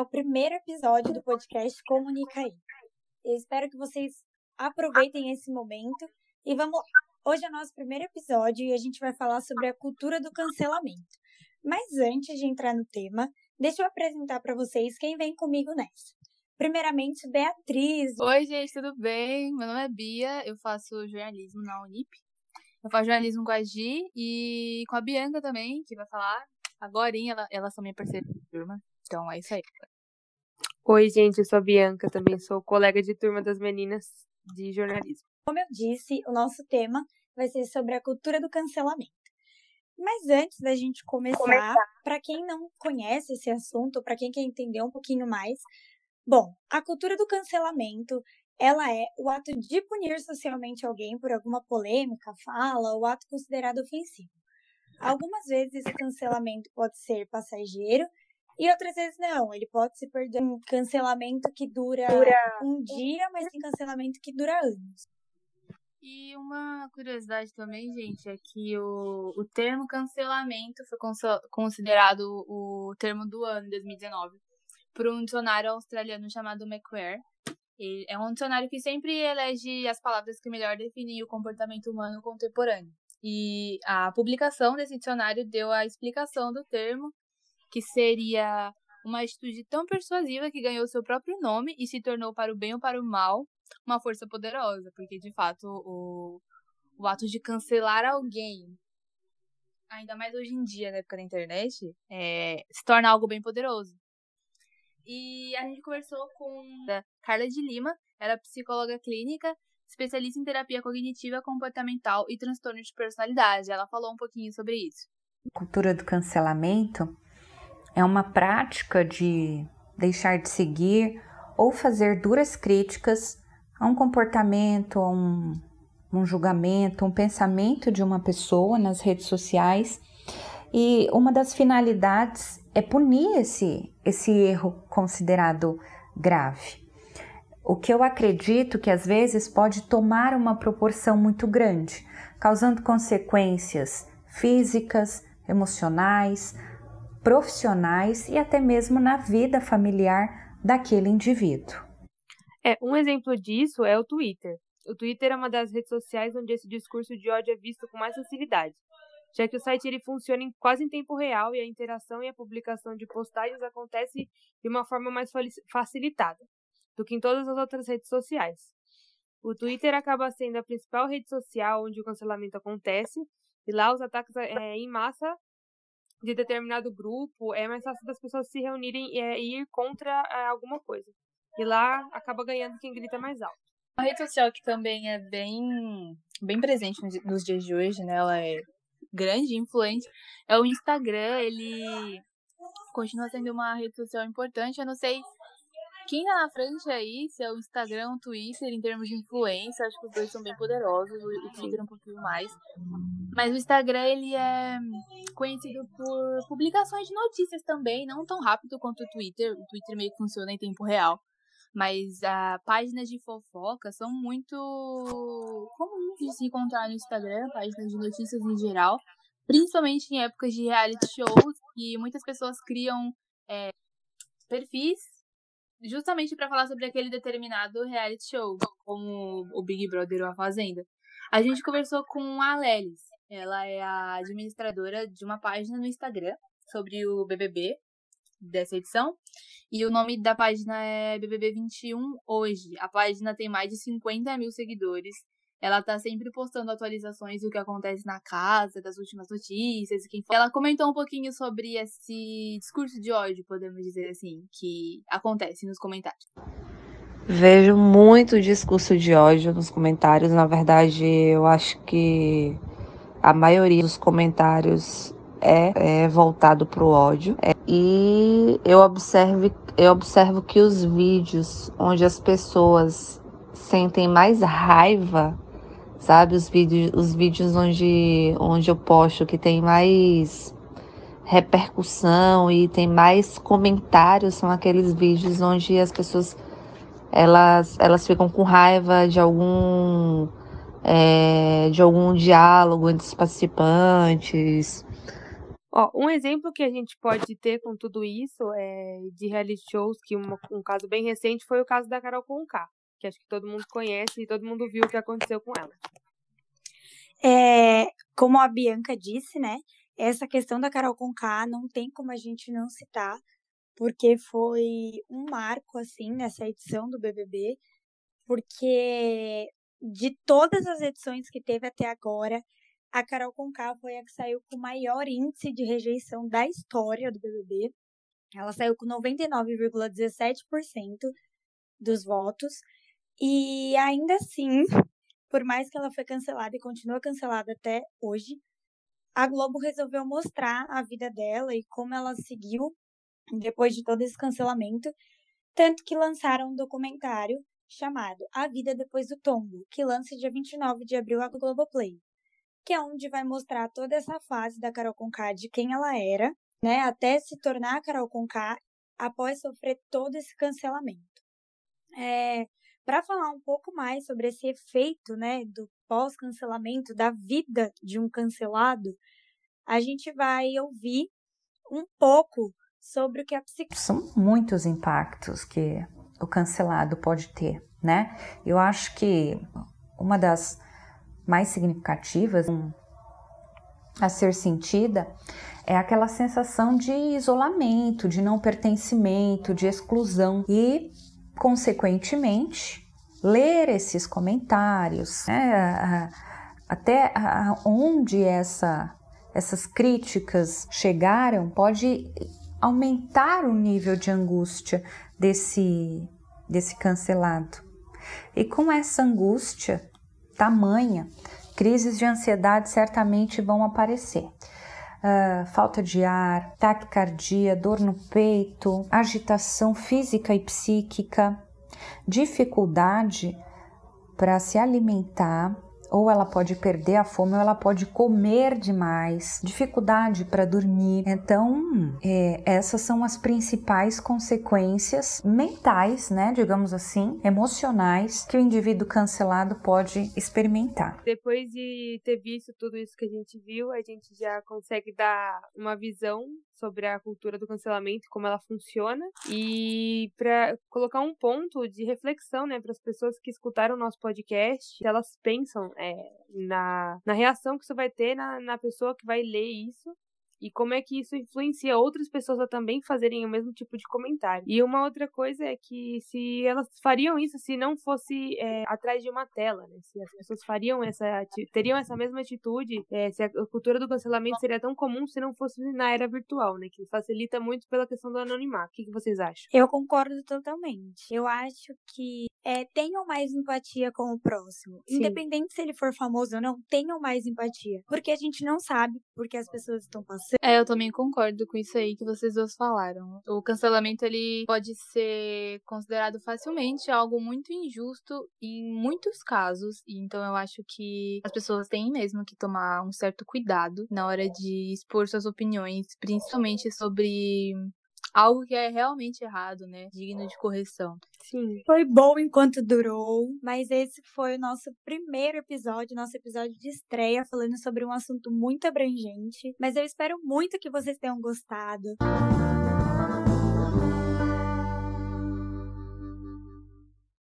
o primeiro episódio do podcast Comunica aí. Eu espero que vocês aproveitem esse momento e vamos. Hoje é o nosso primeiro episódio e a gente vai falar sobre a cultura do cancelamento. Mas antes de entrar no tema, deixa eu apresentar para vocês quem vem comigo nessa. Primeiramente, Beatriz. Oi, gente, tudo bem? Meu nome é Bia, eu faço jornalismo na Unip. Eu faço jornalismo com a Gi e com a Bianca também, que vai falar. Agora, ela, elas são minha parceira de turma. Então é isso aí. Oi, gente, eu sou a Bianca, também sou colega de turma das meninas de jornalismo. Como eu disse, o nosso tema vai ser sobre a cultura do cancelamento. Mas antes da gente começar, para quem não conhece esse assunto, para quem quer entender um pouquinho mais, Bom, a cultura do cancelamento, ela é o ato de punir socialmente alguém por alguma polêmica, fala ou ato considerado ofensivo. Algumas vezes esse cancelamento pode ser passageiro e outras vezes não. Ele pode se perder um cancelamento que dura, dura um dia, mas tem cancelamento que dura anos. E uma curiosidade também, gente, é que o, o termo cancelamento foi considerado o termo do ano 2019 por um dicionário australiano chamado Macquarie. é um dicionário que sempre elege as palavras que melhor definem o comportamento humano contemporâneo. E a publicação desse dicionário deu a explicação do termo, que seria uma atitude tão persuasiva que ganhou seu próprio nome e se tornou, para o bem ou para o mal, uma força poderosa, porque de fato o, o ato de cancelar alguém, ainda mais hoje em dia, na época da internet, é, se torna algo bem poderoso. E a gente conversou com a Carla de Lima, ela é psicóloga clínica, especialista em terapia cognitiva, comportamental e transtorno de personalidade. Ela falou um pouquinho sobre isso. Cultura do cancelamento é uma prática de deixar de seguir ou fazer duras críticas a um comportamento, a um, um julgamento, um pensamento de uma pessoa nas redes sociais. E uma das finalidades é punir esse, esse erro considerado grave. O que eu acredito que às vezes pode tomar uma proporção muito grande, causando consequências físicas, emocionais, profissionais e até mesmo na vida familiar daquele indivíduo. É, um exemplo disso é o Twitter. O Twitter é uma das redes sociais onde esse discurso de ódio é visto com mais facilidade já que o site ele funciona em, quase em tempo real e a interação e a publicação de postagens acontece de uma forma mais facilitada do que em todas as outras redes sociais. O Twitter acaba sendo a principal rede social onde o cancelamento acontece, e lá os ataques é, em massa de determinado grupo é mais fácil das pessoas se reunirem e ir contra é, alguma coisa. E lá acaba ganhando quem grita mais alto. Uma rede social que também é bem, bem presente nos dias de hoje, né? Ela é grande, influente, é o Instagram. Ele continua sendo uma rede social importante. Eu não sei quem tá na frente aí, se é o Instagram o Twitter, em termos de influência, acho que os dois são bem poderosos, o Twitter um pouquinho mais. Mas o Instagram, ele é conhecido por publicações de notícias também, não tão rápido quanto o Twitter. O Twitter meio que funciona em tempo real. Mas a páginas de fofoca são muito comuns de se encontrar no Instagram, páginas de notícias em geral, principalmente em épocas de reality shows, que muitas pessoas criam é, perfis justamente para falar sobre aquele determinado reality show, como o Big Brother ou a Fazenda. A gente conversou com a Lelis, ela é a administradora de uma página no Instagram sobre o BBB dessa edição. E o nome da página é BBB21 Hoje. A página tem mais de 50 mil seguidores. Ela tá sempre postando atualizações do que acontece na casa, das últimas notícias. Quem... Ela comentou um pouquinho sobre esse discurso de ódio, podemos dizer assim, que acontece nos comentários. Vejo muito discurso de ódio nos comentários. Na verdade, eu acho que a maioria dos comentários é, é voltado para o ódio. É, e eu observo, eu observo que os vídeos onde as pessoas sentem mais raiva, sabe? Os vídeos, os vídeos onde, onde eu posto que tem mais repercussão e tem mais comentários são aqueles vídeos onde as pessoas elas, elas ficam com raiva de algum é, de algum diálogo entre os participantes Ó, um exemplo que a gente pode ter com tudo isso é de reality shows, que uma, um caso bem recente foi o caso da Carol Conká, que acho que todo mundo conhece e todo mundo viu o que aconteceu com ela. É, como a Bianca disse, né? Essa questão da Carol Conká não tem como a gente não citar, porque foi um marco, assim, nessa edição do BBB, porque de todas as edições que teve até agora, a Carol Conká foi a que saiu com o maior índice de rejeição da história do BBB. Ela saiu com 99,17% dos votos. E ainda assim, por mais que ela foi cancelada e continua cancelada até hoje, a Globo resolveu mostrar a vida dela e como ela seguiu depois de todo esse cancelamento, tanto que lançaram um documentário chamado A Vida Depois do Tombo, que lança dia 29 de abril a Globoplay, que é onde vai mostrar toda essa fase da Carol Conká, de quem ela era, né, até se tornar a Carol Conká após sofrer todo esse cancelamento. É, Para falar um pouco mais sobre esse efeito, né, do pós-cancelamento, da vida de um cancelado, a gente vai ouvir um pouco sobre o que a psicologia. São muitos impactos que o cancelado pode ter, né? Eu acho que uma das mais significativas a ser sentida é aquela sensação de isolamento, de não pertencimento, de exclusão e, consequentemente, ler esses comentários, né? até onde essa, essas críticas chegaram pode aumentar o nível de angústia desse, desse cancelado. E com essa angústia tamanha, crises de ansiedade certamente vão aparecer. Uh, falta de ar, taquicardia, dor no peito, agitação física e psíquica, dificuldade para se alimentar, ou ela pode perder a fome, ou ela pode comer demais, dificuldade para dormir. Então, é, essas são as principais consequências mentais, né, digamos assim, emocionais que o indivíduo cancelado pode experimentar. Depois de ter visto tudo isso que a gente viu, a gente já consegue dar uma visão sobre a cultura do cancelamento, como ela funciona, e para colocar um ponto de reflexão, né, para as pessoas que escutaram o nosso podcast, elas pensam é, na, na reação que isso vai ter na, na pessoa que vai ler isso e como é que isso influencia outras pessoas a também fazerem o mesmo tipo de comentário. E uma outra coisa é que se elas fariam isso se não fosse é, atrás de uma tela, né? Se as pessoas fariam essa, teriam essa mesma atitude, é, se a cultura do cancelamento seria tão comum se não fosse na era virtual, né? Que facilita muito pela questão do anonimato. O que, que vocês acham? Eu concordo totalmente. Eu acho que é, tenham mais empatia com o próximo. Sim. Independente se ele for famoso ou não, tenham mais empatia. Porque a gente não sabe porque as pessoas estão passando é, eu também concordo com isso aí que vocês duas falaram. O cancelamento ele pode ser considerado facilmente algo muito injusto em muitos casos, então eu acho que as pessoas têm mesmo que tomar um certo cuidado na hora de expor suas opiniões, principalmente sobre algo que é realmente errado, né? Digno de correção. Sim. Foi bom enquanto durou, mas esse foi o nosso primeiro episódio, nosso episódio de estreia, falando sobre um assunto muito abrangente. Mas eu espero muito que vocês tenham gostado.